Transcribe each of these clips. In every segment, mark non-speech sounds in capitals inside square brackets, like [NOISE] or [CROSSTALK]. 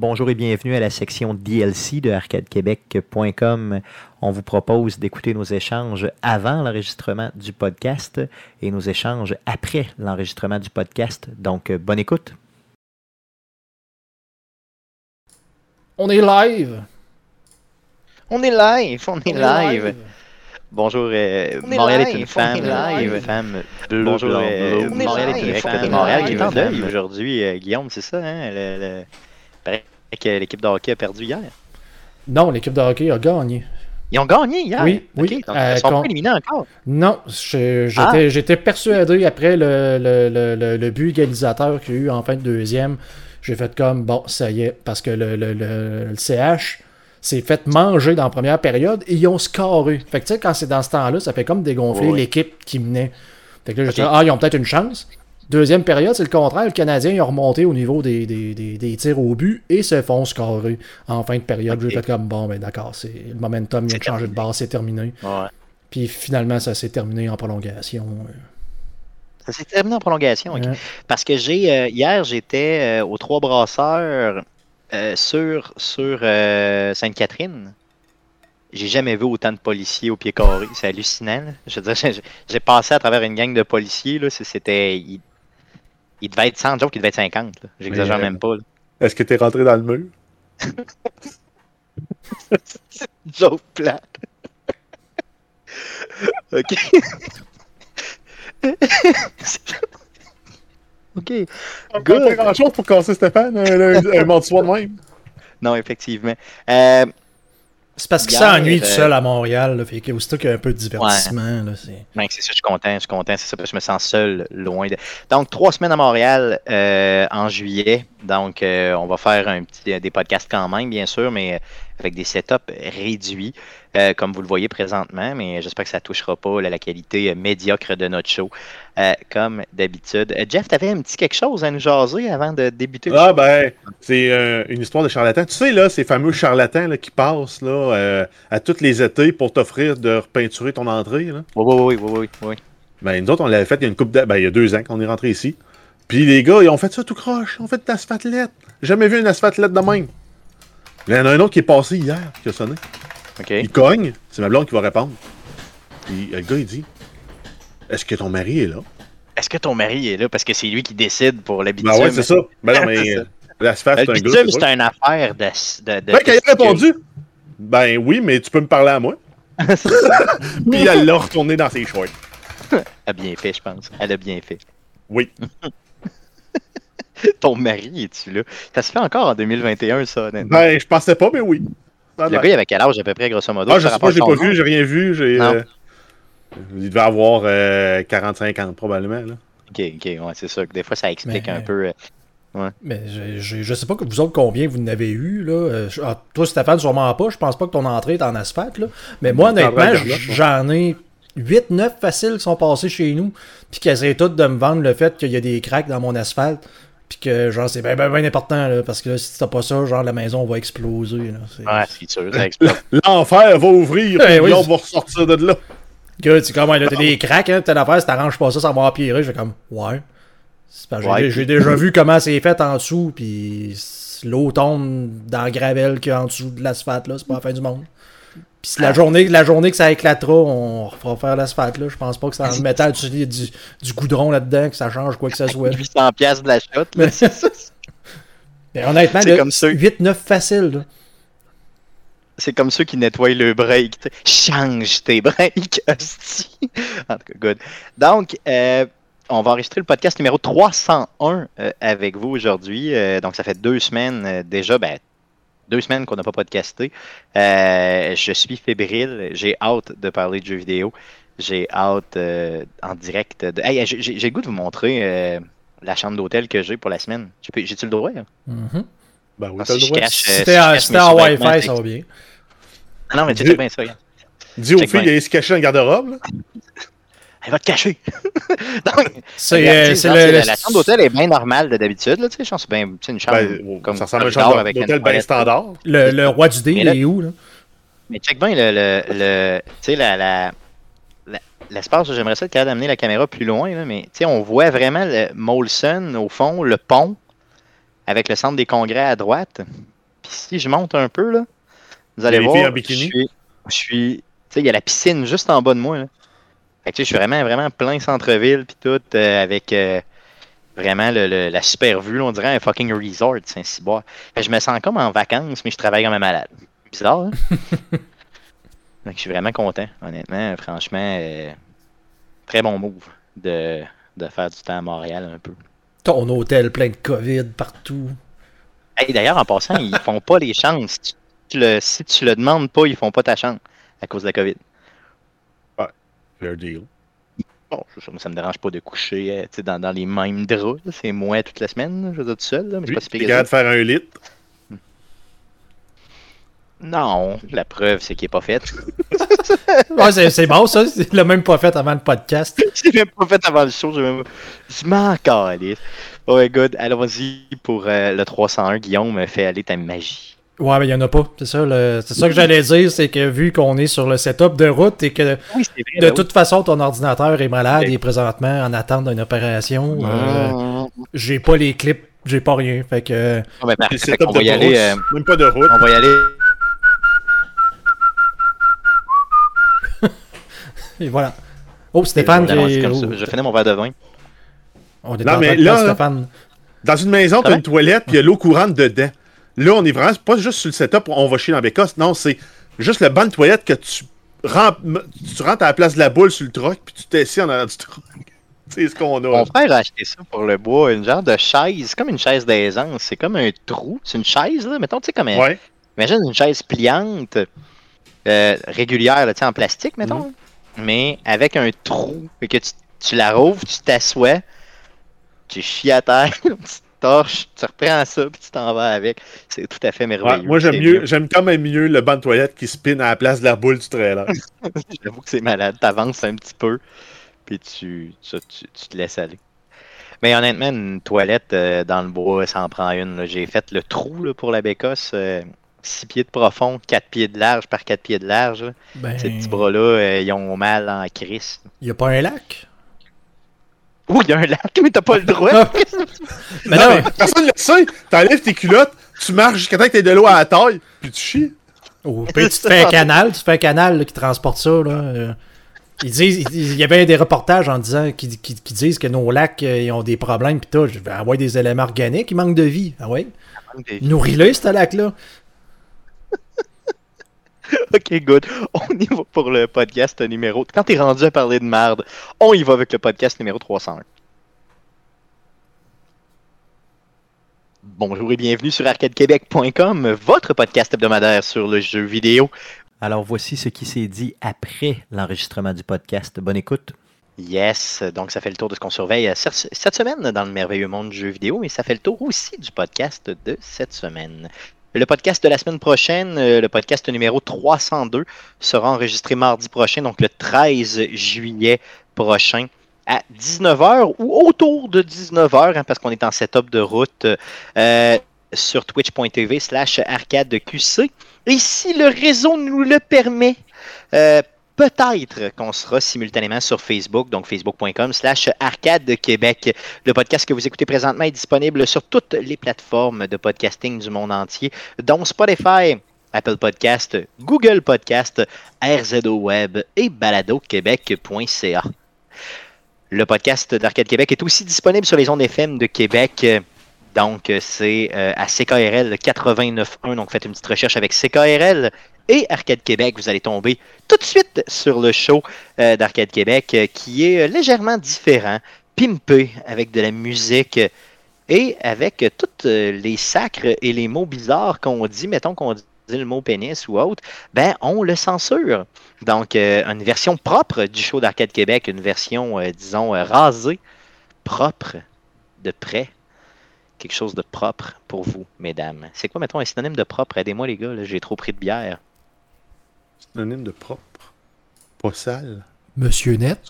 Bonjour et bienvenue à la section DLC de arcadequebec.com. On vous propose d'écouter nos échanges avant l'enregistrement du podcast et nos échanges après l'enregistrement du podcast. Donc, bonne écoute. On est live. On est live, on est live. Bonjour, euh, Montréal est une femme, une femme bleue, Bonjour, euh, Montréal est une femme, Montréal qui est en deuil aujourd'hui. Euh, Guillaume, c'est ça, hein? Le, le... que l'équipe de hockey a perdu hier. Non, l'équipe de hockey a gagné. Ils ont gagné hier? Oui, oui. donc, ils sont pas éliminés encore? Non, j'étais persuadé après le, le, le, le, but égalisateur qu'il y a eu en fin de deuxième. J'ai fait comme, bon, ça y est, parce que le, CH s'est fait manger dans la première période et ils ont scoré. Fait que tu sais, quand c'est dans ce temps-là, ça fait comme dégonfler l'équipe qui menait. Fait que là, j'ai dit, ah, ils ont peut-être une chance. Deuxième période, c'est le contraire. Le Canadien il a remonté au niveau des, des, des, tirs au but et se font scorer en fin de période. J'ai fait comme, bon, ben d'accord, c'est le momentum vient de changer de base, c'est terminé. Puis finalement, ça s'est terminé en prolongation. Ça s'est terminé en prolongation, Parce que j'ai euh, hier, j'étais euh, aux Trois Brasseurs euh, sur sur euh, Sainte-Catherine, j'ai jamais vu autant de policiers au pied carré. C'est hallucinant. Je veux dire, [LAUGHS] j'ai passé à travers une gang de policiers. Là. C'était. Il, devait être 100 jours, il devait être 50. J'exagère même pas. Est-ce que tu es rentré dans le mur? [LAUGHS] Joke plate. [LAUGHS] ok. [LAUGHS] OK. On peut pas grand-chose pour casser Stéphane, un, un, de soi de même. Non, effectivement. Euh, c'est parce qu'il s'ennuie tout euh, seul à Montréal. Là, fait que aussitôt qu'il y a un peu de divertissement. C'est... Ben, c'est ça, je suis content. Je suis content. C'est ça, parce que je me sens seul, loin de. Donc, trois semaines à Montréal euh, en juillet. Donc, on va faire un petit, des podcasts quand même, bien sûr, mais avec des setups réduits. Euh, comme vous le voyez présentement, mais j'espère que ça ne touchera pas la qualité médiocre de notre show, euh, comme d'habitude. Euh, Jeff, tu avais un petit quelque chose à nous jaser avant de débuter Ah, ben, c'est une histoire de charlatan. Tu sais, là, ces fameux charlatans là, qui passent là, à tous les étés pour t'offrir de repeinturer ton entrée. Là. Oui, oui, oui, oui, oui. Ben, nous autres, on l'avait fait il y a une coupe ben, il y a deux ans qu'on est rentré ici. Puis les gars, ils ont fait ça tout croche. Ils ont fait de l'asphalette. Jamais vu une asphalette de même. Il y en a un autre qui est passé hier, qui a sonné. Il cogne, c'est ma blonde qui va répondre. Puis le gars, il dit Est-ce que ton mari est là? Est-ce que ton mari est là? Parce que c'est lui qui décide pour l'habitude. Ben ouais, c'est ça. Ben non, [LAUGHS] mais l'asphalte, c'est un gars. c'est une affaire de. de, ben, quand il a répondu Ben oui, mais tu peux me parler à moi. [LAUGHS] Puis elle l'a retourné dans ses shorts. Elle a bien fait, je pense. Elle a bien fait. Oui. [LAUGHS] Ton mari, es-tu là? Ça se fait encore en 2021, ça, honnêtement. Ben, je pensais pas, mais oui. Le gars, il avait quel âge à peu près, grosso modo? Ah, je sais pas, j'ai pas vu, j'ai rien vu. Euh, il devait avoir 40-50 euh, probablement. Là. Ok, ok, ouais, c'est ça. Des fois, ça explique un peu. Euh, ouais. Mais je, je sais pas que vous autres combien vous n'avez eu. Là. Ah, toi, Stéphane, sûrement pas. Je pense pas que ton entrée est en asphalte. Là. Mais moi, honnêtement, j'en ai 8-9 faciles qui sont passés chez nous. Puis qui essaient toutes de me vendre le fait qu'il y a des cracks dans mon asphalte. Puis que, genre, c'est bien, bien, important, là, parce que là, si t'as pas ça, genre, la maison va exploser. Là, ouais, c'est sûr, ça explose. L'enfer va ouvrir, et on va ressortir de là. Que, tu comme, là, t'as des cracks, hein, t'as l'affaire, si t'arranges pas ça, ça va empirer. Je fais comme, ouais. ouais j'ai déjà vu comment c'est fait en dessous, puis l'eau tombe dans le gravel qu'il y a en dessous de l'asphalte, là, c'est pas la fin du monde. Puis la journée, la journée que ça éclatera, on refera faire l'asphalte. Là. Je pense pas que ça en [LAUGHS] mettant du, du, du goudron là-dedans, que ça change quoi que ce soit. 800 pièces de la chute. Mais, Mais honnêtement, 8-9 facile. C'est comme ceux qui nettoient le break. Change tes breaks, [LAUGHS] En tout cas, good. Donc, euh, on va enregistrer le podcast numéro 301 euh, avec vous aujourd'hui. Euh, donc, ça fait deux semaines déjà. Ben, deux semaines qu'on n'a pas podcasté. Euh, je suis fébrile. J'ai hâte de parler de jeux vidéo. J'ai hâte euh, en direct de. Hey, j'ai le goût de vous montrer euh, la chambre d'hôtel que j'ai pour la semaine. J'ai-tu le droit? Hein? Mm-hmm. Ben oui, t'as le droit. C'était en Wi-Fi, ça va bien. Ah non, mais tu sais bien ça. Dis aux filles d'aller se cacher dans le garde-robe [LAUGHS] elle va te cacher. [LAUGHS] c'est, le, la, chambre d'hôtel est bien normale d'habitude. Là, je pense bien une chambre ben, comme ça ressemble à une chambre d'hôtel bien standard. Le, le, roi du dé, il est où? Là? Mais check bien le, le, le tu sais, la, la, l'espace, j'aimerais ça être capable d'amener la caméra plus loin, là, mais on voit vraiment le Molson au fond, le pont, avec le centre des congrès à droite. Puis si je monte un peu, là, vous allez voir. Je suis. Je suis tu sais, il y a la piscine juste en bas de moi. Là. Fait que, je suis vraiment, vraiment plein centre-ville, puis tout, euh, avec euh, vraiment le, la super vue. on dirait un fucking resort, Saint-Cyboire. Je me sens comme en vacances, mais je travaille comme un malade. Bizarre, hein? [LAUGHS] je suis vraiment content, honnêtement. Franchement, euh, très bon move de, de faire du temps à Montréal un peu. Ton hôtel plein de COVID partout. D'ailleurs, en passant, ils font pas les chances. Si tu, le, si tu le demandes pas, ils font pas ta chance à cause de la COVID. Fair deal. Bon, ça, me dérange pas de coucher euh, dans, dans les mêmes draps. C'est moi toute la semaine, je veux dire tout seul. mais c'est pas de faire un lit. Non, la preuve, c'est qu'il n'est pas fait. [LAUGHS] ouais, c'est bon, ça. Il l'a même pas fait avant le podcast. [LAUGHS] Je même pas fait avant le show. Je, même... je m'en calisse. Ouais, good. Allons-y pour euh, le 301. Guillaume me fait aller ta magie. Ouais, mais il n'y en a pas. C'est ça, c'est ça que j'allais dire. C'est que vu qu'on est sur le setup de route et que de ben toute façon, ton ordinateur est malade et présentement en attente d'une opération, euh, j'ai pas les clips, j'ai pas rien. Fait que. on va y aller. Euh, même pas de route. On va y aller [LAUGHS] Et voilà. Oh, Stéphane, je finis mon verre de vin. On est non, mais là, Stéphane. dans une maison, tu as une toilette, puis il y a l'eau courante dedans. Là, on est vraiment pas juste sur le setup, on va chier dans Bécosse. Non, c'est juste le banc de toilette que tu rentres, tu rentres à la place de la boule sur le truck, puis tu t'essies en arrière du truck. [LAUGHS] C'est ce qu'on a. Mon frère a acheté ça pour le bois, une genre de chaise, comme une chaise d'aisance. C'est comme un trou. C'est une chaise, là. Mettons, tu sais, comme un. Ouais. Imagine une chaise pliante, euh, régulière, là, en plastique, mettons. Mhm mais avec un trou. et que tu, tu la rouvres, tu t'assois, tu chies à terre, [LAUGHS] tu torches, tu reprends ça, puis tu t'en vas avec. C'est tout à fait merveilleux. moi, j'aime mieux, j'aime quand même mieux le banc de toilette qui spin à la place de la boule du trailer. [LAUGHS] J'avoue que c'est malade. T'avances un petit peu, puis tu, tu, tu, te laisses aller. Mais honnêtement, une toilette euh, dans le bois, ça en prend une. J'ai fait le trou là, pour la bécosse. Euh, 6 pieds de profond, 4 pieds de large par 4 pieds de large. Ben... Ces petits bras-là, euh, ils ont mal en crise. Il n'y a pas un lac? Oui, il y a un lac, mais t'as pas le droit. [LAUGHS] mais non, mais personne ne le sait. T'enlèves tes culottes, tu marches jusqu'à temps que t'aies de l'eau à la taille, puis tu chies. Oh, puis tu te fais un canal, tu fais un canal qui transporte ça. Là. Euh. Ils disent, il y avait des reportages en disant qui, disent que nos lacs euh, ils ont des problèmes pis tout. Je vais envoyer des éléments organiques, ils manquent de vie. Ah ouais? Nourris-le, ce lac-là. [LAUGHS] ok, good. On y va pour le podcast numéro. Quand t'es rendu à parler de merde, on y va avec le podcast numéro 301. Bonjour et bienvenue sur arcadequebec.com, votre podcast hebdomadaire sur le jeu vidéo. Alors voici ce qui s'est dit après l'enregistrement du podcast. Bonne écoute. Yes, donc ça fait le tour de ce qu'on surveille cette semaine dans le merveilleux monde du jeu vidéo, mais ça fait le tour aussi du podcast de cette semaine. Le podcast de la semaine prochaine, euh, le podcast numéro 302, sera enregistré mardi prochain, donc le 13 juillet prochain à 19h ou autour de 19h, hein, parce qu'on est en setup de route euh, sur twitch.tv slash arcadeqc. Et si le réseau nous le permet, euh, peut-être qu'on sera simultanément sur Facebook, donc facebook.com slash arcade Québec. Le podcast que vous écoutez présentement est disponible sur toutes les plateformes de podcasting du monde entier, dont Spotify, Apple Podcast, Google Podcast, RZO Web et baladoquebec.ca. Le podcast d'Arcade Québec est aussi disponible sur les ondes FM de Québec. Donc, c'est euh, à CKRL 89.1. Donc, faites une petite recherche avec CKRL et Arcade Québec, vous allez tomber tout de suite sur le show euh, d'Arcade Québec euh, qui est euh, légèrement différent, pimpé avec de la musique et avec tous les sacres et les mots bizarres qu'on dit, mettons qu'on dit le mot pénis ou autre, ben on le censure. Donc une version propre du show d'Arcade Québec, une version disons rasée, propre, de près quelque chose de propre pour vous, mesdames. C'est quoi, mettons, un synonyme de propre? Aidez-moi, les gars, j'ai trop pris de bière. Synonyme de propre? Pas sale. Monsieur Net.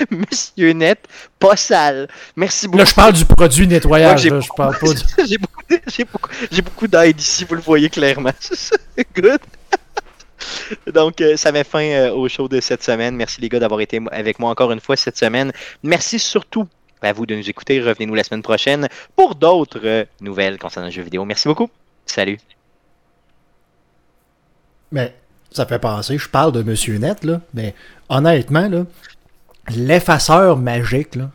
[LAUGHS] Monsieur Net, pas sale. Merci beaucoup. Là, je parle du produit nettoyage. je parle pas [LAUGHS] j'ai beaucoup, beaucoup, d'aide ici, vous le voyez clairement. [LAUGHS] Good. Donc, euh, ça met fin euh, au show de cette semaine. Merci les gars d'avoir été avec moi encore une fois cette semaine. Merci surtout à vous de nous écouter. Revenez-nous la semaine prochaine pour d'autres euh, nouvelles concernant le jeu vidéo. Merci beaucoup. Salut. Mais ça fait penser, je parle de Monsieur Net, là, mais honnêtement, là, l'effaceur magique, là,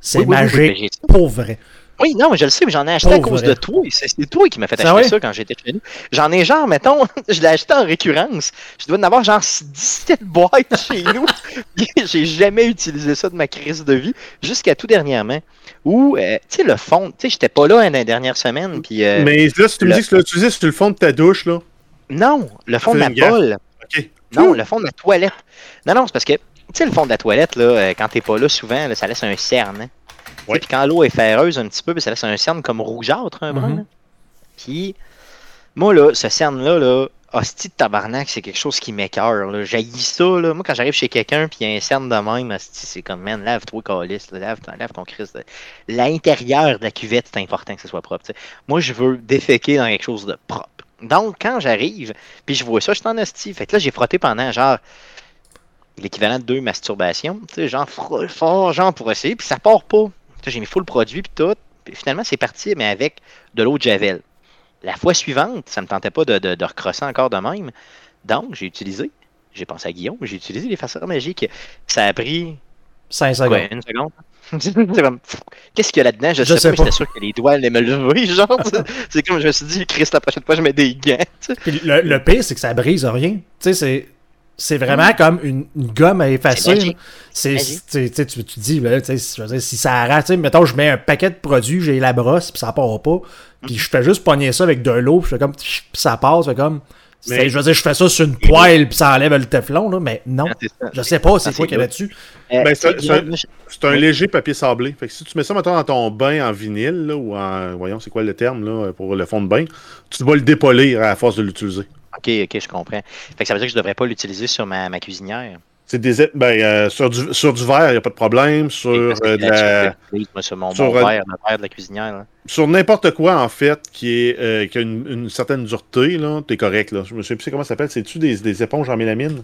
c'est magique pour vrai. Oui, non, mais je le sais, mais j'en ai acheté à cause de toi. C'est toi qui m'as fait acheter ça quand j'étais chez nous. J'en ai genre, mettons, [LAUGHS] je l'ai acheté en récurrence. Je dois en avoir genre 17 boîtes [LAUGHS] chez nous. [LAUGHS] J'ai jamais utilisé ça de ma crise de vie, jusqu'à tout dernièrement. Où, euh, tu sais, le fond, tu sais, j'étais pas là une dernière semaine. Puis, euh, mais là, si tu me dis que tu l'as utilisé sur le fond de ta douche, là. Non, le fond de la bolle. Non, le fond de la toilette. Non, non, c'est parce que, tu sais, le fond de la toilette, là, euh, quand t'es pas là souvent, ça laisse un cerne. Hein. Puis quand l'eau est ferreuse un petit peu, ça laisse un cerne comme rougeâtre, un brun. Mm-hmm. Puis, moi, là, ce cerne-là, là, hostie de tabarnak, c'est quelque chose qui m'écœure. J'ai ça, là. Moi, quand j'arrive chez quelqu'un, puis il y a un cerne de même, hostie, c'est comme, man, lave-toi, calice, lave, lave ton Christ. L'intérieur de la cuvette, c'est important que ce soit propre. Moi, je veux déféquer dans quelque chose de propre. Donc, quand j'arrive, puis je vois ça, je suis en hostie. Fait que là, j'ai frotté pendant, genre, l'équivalent de deux masturbations, tu sais, genre, fort, genre, pour essayer, puis ça part pas. J'ai mis full produit, puis tout. Puis finalement, c'est parti, mais avec de l'eau de Javel. La fois suivante, ça me tentait pas de, de, recrosser encore de même. Donc, j'ai utilisé, j'ai pensé à Guillaume, j'ai utilisé les faceurs magiques. Ça a pris 5 secondes. une seconde? [LAUGHS] Qu'est-ce qu'il y a là-dedans? Je, sais, pas, j'étais sûr que les doigts allaient me lever, [LAUGHS] genre. c'est comme je me suis dit, Chris, la prochaine fois, je mets des gants. le, le, pire, c'est que ça brise rien. Tu sais, c'est. C'est vraiment comme une, gomme à effacer. C'est, tu, tu, tu dis, là, si ça arrête, mettons, je mets un paquet de produits, j'ai la brosse, puis ça part pas. Puis je fais juste pogner ça avec de l'eau, puis je fais comme, ça passe, comme. Mais... Je veux dire, je fais ça sur une poêle puis ça enlève le teflon, là, mais non. je sais pas c'est quoi qu'il y a là-dessus. Euh, ben, c'est un, léger papier sablé. Fait que si tu mets ça maintenant dans ton bain en vinyle, là, ou en. Voyons, c'est quoi le terme là, pour le fond de bain, tu vas le dépolir à force de l'utiliser. Ok, ok, je comprends. Fait que ça veut dire que je devrais pas l'utiliser sur ma, ma cuisinière. C'est des ben, euh, sur, du, sur du verre, il n'y a pas de problème. Sur euh, de la... sur mon, sur, verre, le verre de la cuisinière. Sur n'importe quoi, en fait, qui, est, euh, qui a une, une, certaine dureté, là, t'es correct. Là. Je me souviens plus comment ça s'appelle. C'est-tu des, des, éponges en mélamine?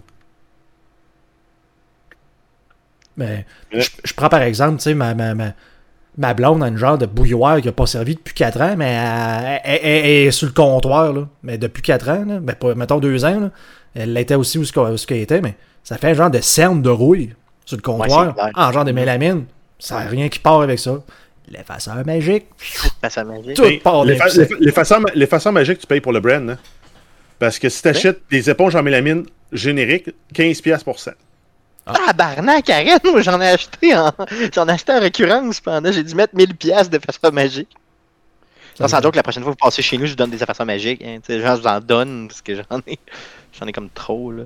Mais, ben, je, je, prends par exemple, tu sais, ma, ma, ma, ma, blonde a une genre de bouilloire qui n'a pas servi depuis 4 ans, mais elle, est sur le comptoir, là. Mais depuis 4 ans, là, ben, mettons 2 ans, là, elle l'était aussi où ce qu'elle était, mais ça fait un genre de cerne de rouille sur le comptoir, en genre de mélamine. Ça n'a rien qui part avec ça. L'effaceur magique. L'effaceur magique. Tout part L'effaceur magique, tu payes pour le brand. Hein? Parce que si tu achètes des éponges en mélamine génériques, 15$ pour ça. Ah, barnac, arrête, moi j'en ai acheté en. [LAUGHS] J'en ai acheté en récurrence pendant. J'ai dû mettre 1000$ d'effaceur magique. Non, sans doute que la prochaine fois que vous passez chez nous, je vous donne des effaceurs magiques. Hein. Genre, je vous en donne parce que j'en ai. [LAUGHS] J'en ai comme trop, là.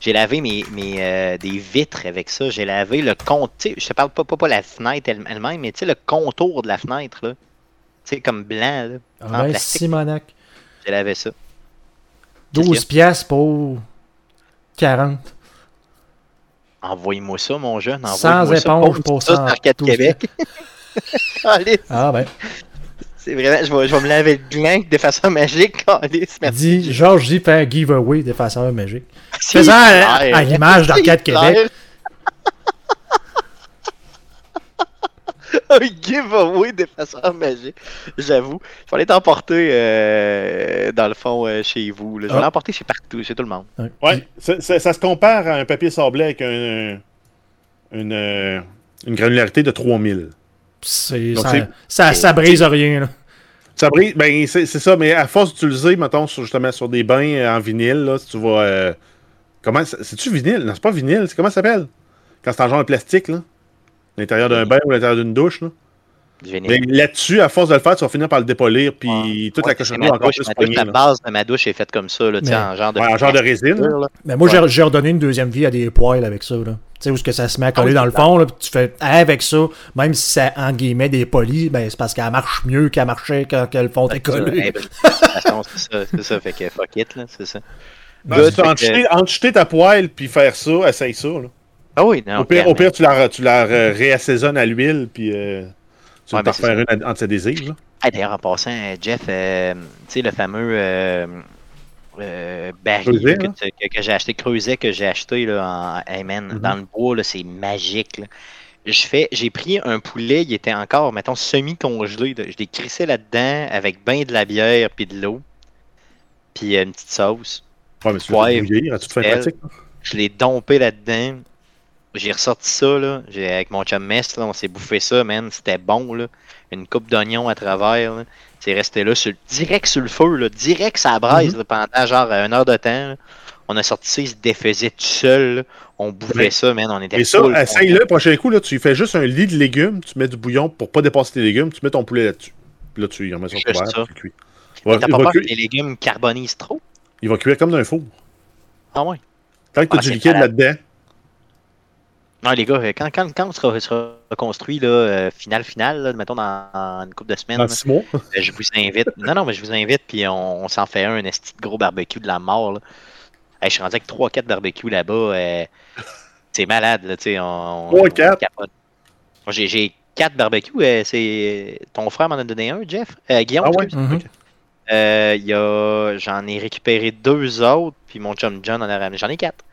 J'ai lavé mes, mes euh, des vitres avec ça. J'ai lavé le contour. Je te parle pas, pas, pas la fenêtre elle-même, mais tu sais, le contour de la fenêtre, là. Tu sais, comme blanc, là. Ah en Simonac. J'ai lavé ça. 12 pièces pour 40. Envoyez-moi ça, mon jeune. Sans éponge pour ça. Arcade Québec. [LAUGHS] ah ben. C'est vraiment, je vais, je vais me laver le gland d'effaceur magique. [LAUGHS] Dis, Georges dit faire un giveaway d'effaceur magique. [LAUGHS] Faisant à, l'image d'Arcade Québec. [LAUGHS] un giveaway d'effaceur magique. J'avoue. Il fallait t'emporter euh, dans le fond euh, chez vous. Je vais ah. l'emporter chez partout, chez tout le monde. Ouais, ça, se compare à un papier sablé avec un, une, euh, une granularité de 3000. Ça, ça, ça, brise rien. Là. Ça brise, ben c'est ça, mais à force d'utiliser, mettons, sur, justement sur des bains euh, en vinyle, là, si tu vas. Euh, comment. C'est-tu vinyle? Non, c'est pas vinyle, c'est comment ça s'appelle? Quand c'est en genre de plastique, là. L'intérieur d'un bain ou l'intérieur d'une douche, là. Mais là-dessus, à force de le faire, tu vas finir par le dépolir, puis toute la cochonnerie encore plus douche, La base de ma douche est faite comme ça, là, mais, en genre de, ouais, en genre de résine. Mais moi, j'ai redonné une deuxième vie à des poils avec ça. Là. Tu sais, où ce que ça se met à coller ah dans le fond, là, tu fais avec ça, même si c'est en guillemets des polis, ben, c'est parce qu'elle marche mieux qu'elle marchait quand le fond est collé. [LAUGHS] c'est ça, c'est ça, fait que fuck it, là, c'est ça. Ben, en jeter ta poêle puis faire ça, essaye ça. Là. Ah oui, non. Au pire, au pire tu la, tu la réassaisonnes à l'huile, puis. Euh... Tu ouais, ben faire une entre ses désirs? D'ailleurs, en passant, Jeff, euh, tu sais, le fameux euh, euh, baril que, que, que j'ai acheté, creuset que j'ai acheté là, en, hey man, mm -hmm. dans le bois, c'est magique. Là. je fais, j'ai pris un poulet, il était encore, mettons, semi-congelé. Je l'ai crissé là-dedans avec ben de la bière puis de l'eau. Puis une petite sauce. Ouais, mais bouillir toute fin pratique. Je l'ai dompé là-dedans. J'ai ressorti ça, là. Avec mon chum mess, là, on s'est bouffé ça, man. C'était bon, là. Une coupe d'oignon à travers, C'est resté là, sur, direct sur le feu, là. Direct ça braise, mm-hmm. pendant genre une heure de temps. On a sorti ça, il se défaisait tout seul. On bouffait ça, man. On était Et ça, essaye-le, prochain coup, là, tu fais juste un lit de légumes, tu mets du bouillon pour pas dépasser tes légumes, tu mets ton poulet là-dessus. Puis là, tu y remets son couvert, tu cuis. T'as pas peur que les légumes carbonisent trop? Il va cuire comme dans un four. Ah ouais? Tant que tu as ah, du liquide là-dedans. Non, les gars, quand, quand, quand on sera, sera construit, là, euh, final, final, mettons dans, une couple de semaines. Dans six mois? [LAUGHS] Euh, je vous invite. non, non, mais je vous invite, puis on, s'en fait un, un esti de gros barbecue de la mort. Là. je suis rendu avec 3-4 barbecues là-bas. Euh, c'est malade, là, tu sais. 3-4? J'ai 4 barbecues. c'est ton frère m'en a donné un, Jeff? Guillaume, ah, ouais? Euh, j'en ai récupéré deux autres, puis mon chum John en a ramené. J'en ai quatre.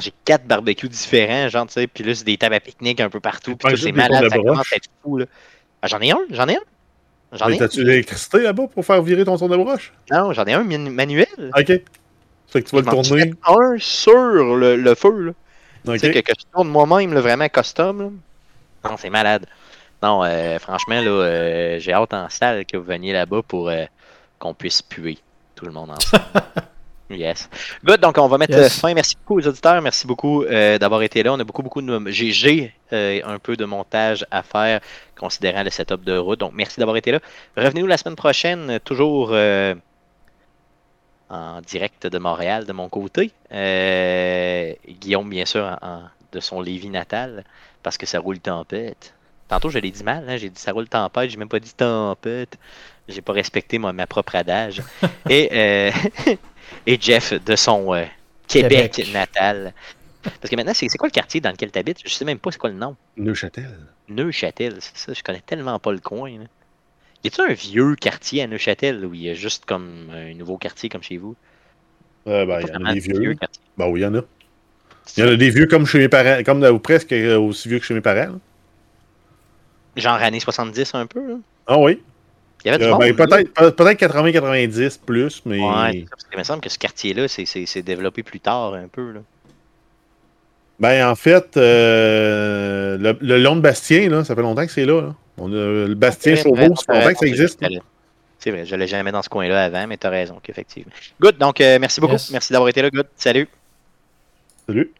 J'ai quatre barbecues différents, genre, tu sais, puis là, c'est des tables à pique-nique un peu partout, puis c'est malade, ça commence à être fou, là. Ah, j'en ai un, j'en ai un. J'en ai T'as-tu l'électricité là-bas pour faire virer ton son de broche? Non, j'en ai un manuel. Ok. C'est que tu vas le tourner. Un sur le, le feu, là. Okay. Tu sais, que, je tourne moi-même, vraiment custom, là. Non, c'est malade. Non, euh, franchement, là, euh, j'ai hâte en salle que vous veniez là-bas pour euh, qu'on puisse puer tout le monde ensemble. [LAUGHS] yes. Good, donc on va mettre fin. Merci beaucoup aux auditeurs. Merci beaucoup euh, d'avoir été là. On a beaucoup, beaucoup de. J'ai euh, un peu de montage à faire considérant le setup de route. Donc merci d'avoir été là. Revenez-nous la semaine prochaine, toujours euh, en direct de Montréal de mon côté. Guillaume, bien sûr, de son Lévis natal, parce que ça roule tempête. Tantôt, je l'ai dit mal, hein, j'ai dit ça roule tempête, j'ai même pas dit tempête. J'ai pas respecté moi, ma propre adage. et, euh, [LAUGHS] et Jeff de son euh, Québec, natal. Parce que maintenant, c'est quoi le quartier dans lequel tu habites? Je sais même pas c'est quoi le nom. Neuchâtel. Neuchâtel, c'est ça. Je connais tellement pas le coin. Là. Y a-t-il un vieux quartier à Neuchâtel où il y a juste comme un nouveau quartier comme chez vous? Euh, ben, il y en a des vieux. ben oui, il y en a. Il y en a des vieux comme chez mes parents, comme ou presque aussi vieux que chez mes parents. Genre années 70 un peu. Ah oui. Il y avait peut-être, peut-être 80-90 plus, mais. Ouais, parce il me semble que ce quartier-là, c'est développé plus tard un peu. Là. Ben, en fait, euh, le, long de Bastien, là, ça fait longtemps que c'est là, On a le Bastien Chauveau, ça fait longtemps que ça existe. C'est vrai, je ne l'ai jamais dans ce coin-là avant, mais tu as raison, effectivement. Good, donc euh, merci beaucoup. Merci d'avoir été là, Good. Salut. Salut.